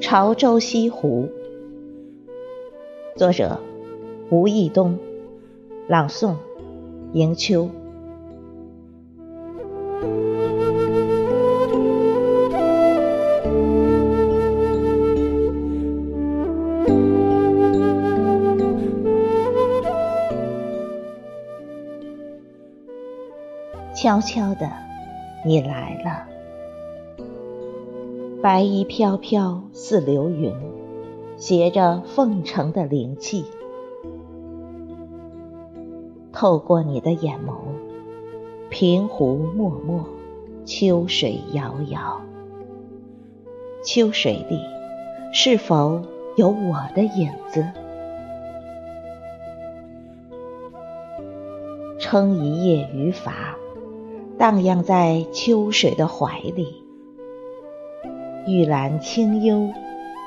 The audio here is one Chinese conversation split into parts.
潮州西湖，作者吴义东，朗诵迎秋。悄悄的，你来了。白衣飘飘似流云，携着凤城的灵气。透过你的眼眸，平湖脉脉，秋水遥遥。秋水里，是否有我的影子？撑一叶渔筏，荡漾在秋水的怀里。玉兰清幽，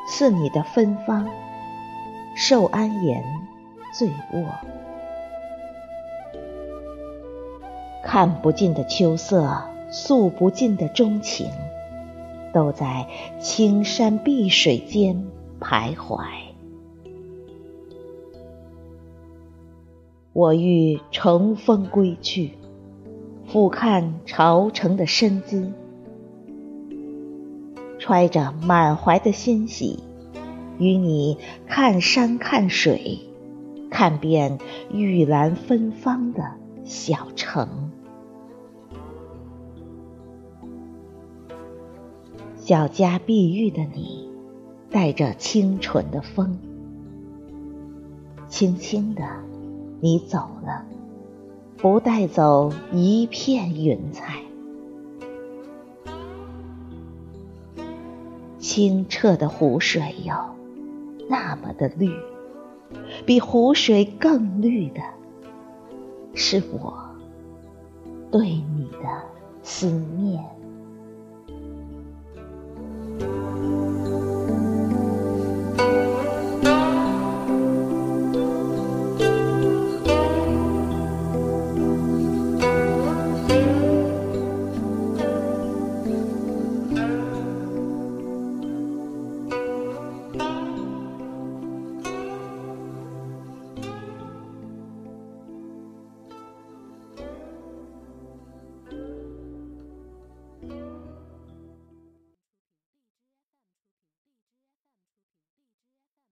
似你的芬芳；寿安言，醉卧。看不尽的秋色，诉不尽的钟情，都在青山碧水间徘徊。我欲乘风归去，俯瞰朝城的身姿。揣着满怀的欣喜，与你看山看水，看遍玉兰芬芳的小城。小家碧玉的你，带着清纯的风，轻轻的，你走了，不带走一片云彩。清澈的湖水哟，那么的绿，比湖水更绿的，是我对你的思念。